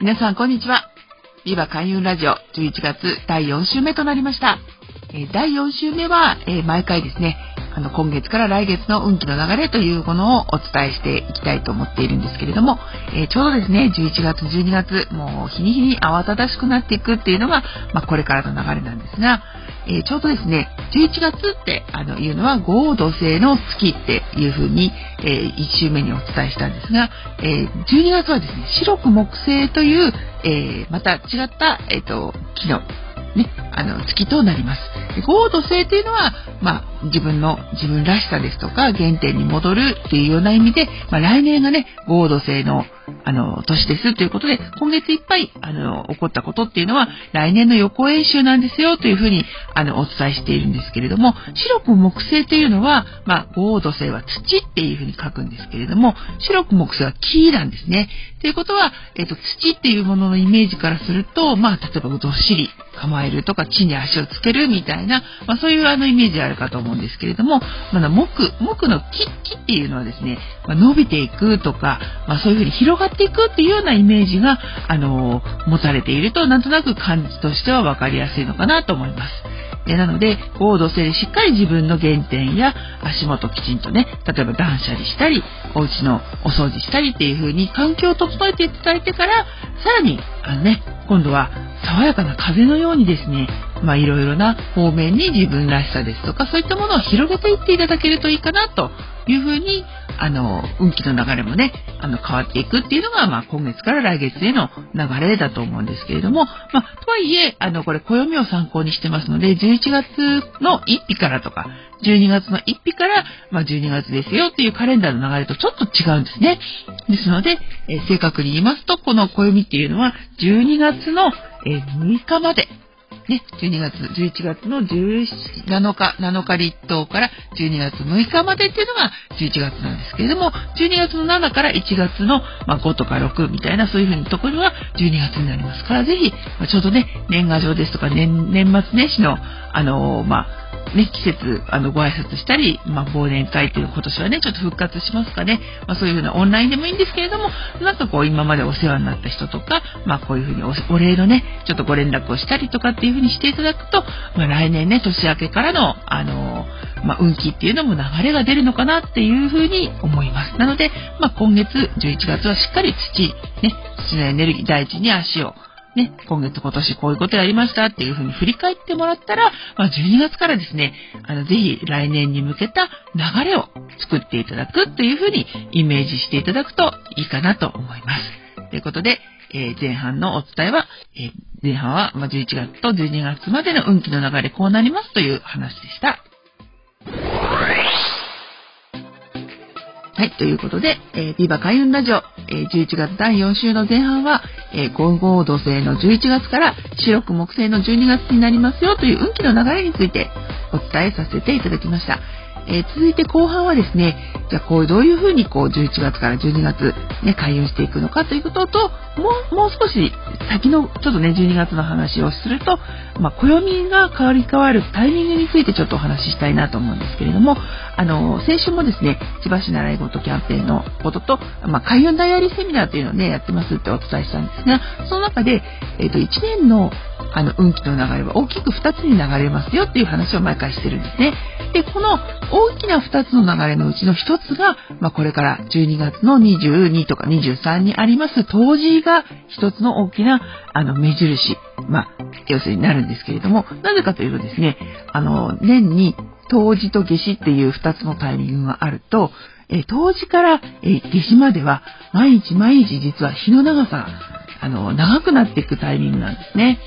皆さん、こんにちは。ビバ開運ラジオ11月第4週目となりましたえ。第4週目はえ、毎回ですね、あの、今月から来月の運気の流れというものをお伝えしていきたいと思っているんですけれども、えー、ちょうどですね、11月、12月、もう日に日に慌ただしくなっていくっていうのが、まあ、これからの流れなんですが、え、ちょうどですね、11月ってあのいうのは合土星の月っていうふうに、えー、1週目にお伝えしたんですが、え12月はですね、白く木星という、えまた違った、えっ、と、木のね、あの、月となります。合土星というのは、まあ、自分の、自分らしさですとか、原点に戻るっていうような意味で、まあ、来年がね、合土星の、あの、年ですということで、今月いっぱい、あの、起こったことっていうのは、来年の予行演習なんですよというふうに、あの、お伝えしているんですけれども、白く木星というのは、まあ、合土星は土っていうふうに書くんですけれども、白く木星は木なんですね。ということは、えっ、と、土っていうもののイメージからすると、まあ、例えばどっしり構えるとか、地に足をつけるみたいな、まあ、そういうあのイメージあるかと思いますうんですけれども、まだ木、木の木、木っていうのはですね、まあ、伸びていくとか、まあ、そういうふうに広がっていくっていうようなイメージが、あのー、持たれていると、なんとなく感じとしては分かりやすいのかなと思います。なので、合土性でしっかり自分の原点や足元きちんとね、例えば断捨離したり、お家のお掃除したりっていう風に環境を整えていただいてから、さらに、あのね、今度は爽やかな風のようにですね、まあいろいろな方面に自分らしさですとか、そういったものを広げていっていただけるといいかなという風に、あの、運気の流れもね、あの、変わっていくっていうのが、まあ今月から来月への流れだと思うんですけれども、まあ、とはいえ、あの、これ暦を参考にしてますので、11月の1日からとか、12月の1日から、まあ、12月ですよっていうカレンダーの流れとちょっと違うんですね。ですので、えー、正確に言いますと、この暦っていうのは、12月の、えー、6日まで、ね、12月、11月の17日、7日立冬から12月6日までっていうのが11月なんですけれども、12月の7から1月の、ま、5とか6みたいなそういうふうなところは12月になりますから、ぜひ、ま、ちょうどね、年賀状ですとか年、年末年始の、あのー、まあ、ね、季節、あの、ご挨拶したり、まあ、忘年会っていう今年はね、ちょっと復活しますかね。まあ、そういうふうなオンラインでもいいんですけれども、なんかこう、今までお世話になった人とか、まあ、こういうふうにお礼のね、ちょっとご連絡をしたりとかっていうふうにしていただくと、まあ、来年ね、年明けからの、あの、まあ、運気っていうのも流れが出るのかなっていうふうに思います。なので、まあ、今月11月はしっかり土、ね、土のエネルギー、大地に足をね、今月今年こういうことやりましたっていうふうに振り返ってもらったら、まあ、12月からですね、あの、ぜひ来年に向けた流れを作っていただくというふうにイメージしていただくといいかなと思います。ということで、えー、前半のお伝えは、えー、前半は、ま11月と12月までの運気の流れこうなりますという話でした。はい、ということで、えー、ビバ開運ラジオ、えー、11月第4週の前半は、えー、5号土星の11月から白く木星の12月になりますよという運気の流れについてお伝えさせていただきました。えー、続いて後半はですね、じゃあこうどういうふうにこう11月から12月ね、開運していくのかということと、もう、もう少し先のちょっとね、12月の話をすると、まあ、暦が変わり変わるタイミングについてちょっとお話ししたいなと思うんですけれども、あの、先週もですね、千葉市習い事キャンペーンのことと、まあ、開運ダイアリーセミナーというのをね、やってますってお伝えしたんですが、その中で、えっ、ー、と、1年のあの、運気の流れは大きく2つに流れますよっていう話を毎回してるんですね。で、この大きな2つの流れのうちの1つが、まあ、これから12月の22とか23にあります冬至が1つの大きな、あの、目印、まあ、要するになるんですけれども、なぜかというとですね、あの、年に冬至と夏至っていう2つのタイミングがあると、え冬至から、え夏至までは毎日毎日実は日の長さあの、長くなっていくタイミングなんですね。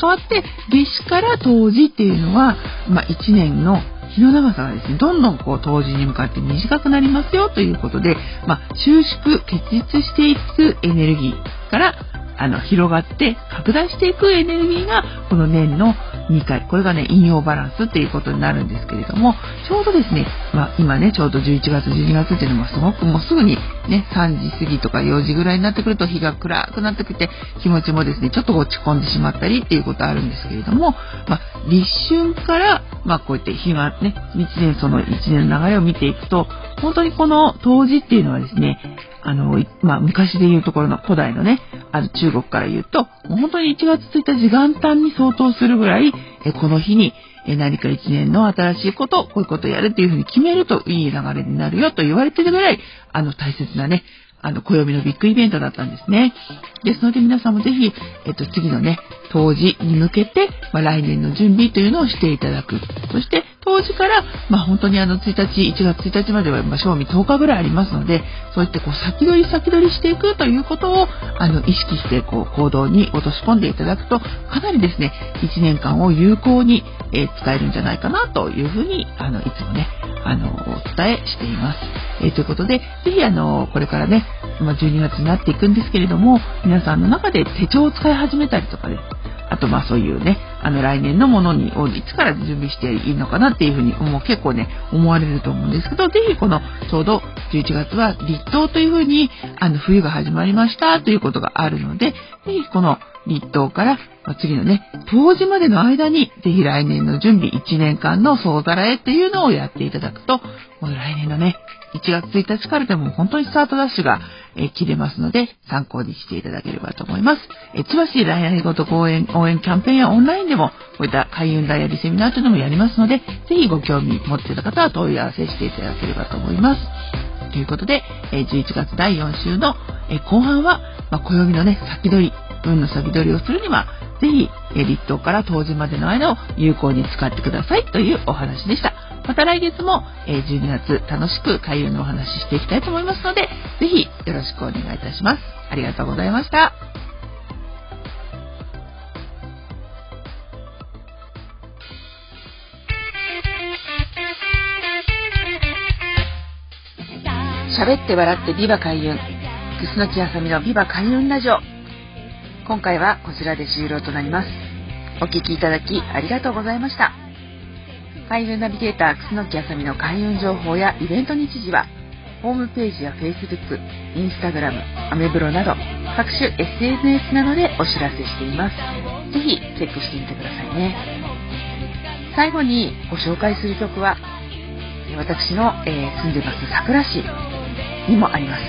変わって、夏至から冬至っていうのは、まあ、1年の日の長さがですね、どんどんこう、冬至に向かって短くなりますよということで、まあ、収縮、結実していくエネルギーから、あの、広がって拡大していくエネルギーが、この年の2回、これがね、引用バランスっていうことになるんですけれども、ちょうどですね、まあ、今ね、ちょうど11月、12月っていうのもすごくもうすぐにね、3時過ぎとか4時ぐらいになってくると日が暗くなってきて、気持ちもですね、ちょっと落ち込んでしまったりっていうことあるんですけれども、まあ、立春から、まあ、こうやって日がね、1年その1年の流れを見ていくと、本当にこの冬至っていうのはですね、あの、まあ、昔で言うところの古代のね、あの中国から言うと、もう本当に1月1日元旦に相当するぐらい、えこの日にえ何か一年の新しいこと、こういうことをやるっていうふうに決めるといい流れになるよと言われてるぐらい、あの大切なね、あの、暦のビッグイベントだったんですね。ですので皆さんもぜひ、えっと、次のね、当時に向けて、まあ、来年の準備というのをしていただく。そして、当時から、まあ、本当にあの、1日、1月1日までは、まあ、賞味10日ぐらいありますので、そういってこう、先取り先取りしていくということを、あの、意識して、こう、行動に落とし込んでいただくと、かなりですね、1年間を有効に、えー、使えるんじゃないかなというふうに、あの、いつもね、あの、お伝えしています。えー、ということで、ぜひあの、これからね、まあ、12月になっていくんですけれども、皆さんの中で手帳を使い始めたりとかで。あとまあそういうね、あの来年のものにをいつから準備していいのかなっていうふうにもう結構ね、思われると思うんですけど、ぜひこのちょうど11月は立冬というふうにあの冬が始まりましたということがあるので、ぜひこの立冬から次のね、冬至までの間にぜひ来年の準備1年間の総ざらえっていうのをやっていただくと、もう来年のね、1月1日からでも本当にスタートダッシュが、え切れますので、参考にしていただければと思います。え千葉市来愛ごと応援、応援キャンペーンやオンラインでも、こういった開運ダイヤリセミナーというのもやりますので、ぜひご興味持っていた方は問い合わせしていただければと思います。ということで、え11月第4週の、え後半は、まあ、暦のね、先取り、運の先取りをするには、ぜひ、え立冬から冬至までの間を有効に使ってくださいというお話でした。また来月も、え12月楽しく開運のお話ししていきたいと思いますので、ぜひよろしくお願いいたします。ありがとうございました。喋って笑ってビバ開運。楠木あさみのビバ開運ラジオ。今回はこちらで終了となります。お聴きいただきありがとうございました。開運ナビゲーター楠木あさみの開運情報やイベント日時は、ホームページや Facebook、Instagram、アメブロなど各種 SNS などでお知らせしています。ぜひチェックしてみてくださいね。最後にご紹介する曲は、私の、えー、住んでます桜市にもあります。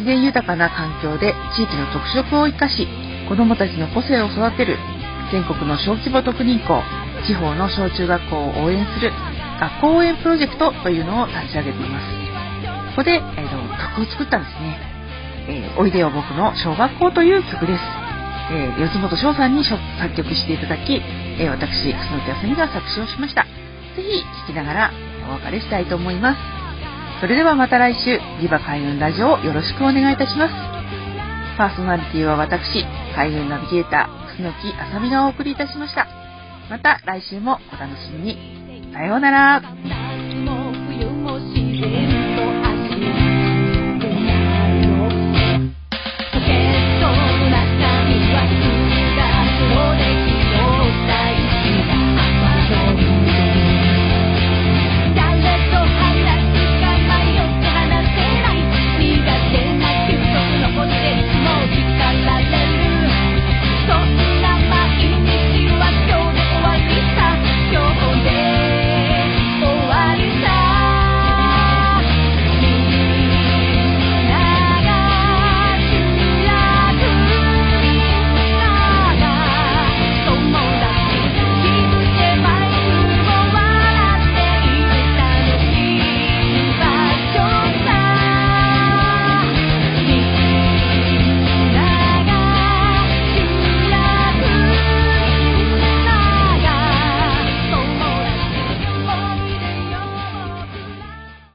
自然豊かな環境で地域の特色を生かし、子どもたちの個性を育てる全国の小規模特任校地方の小中学校を応援する学校応援プロジェクトというのを立ち上げています。ここで、えー、曲を作ったんですね。えー、おいでよ僕の小学校という曲です。えー、四本翔さんに作曲していただき、えー、私、楠木あさみが作詞をしました。ぜひ聴きながらお別れしたいと思います。それではまた来週、リバ開運ラジオをよろしくお願いいたします。パーソナリティは私、海運ナビゲーター、楠木あさみがお送りいたしました。また来週もお楽しみに。さようなら。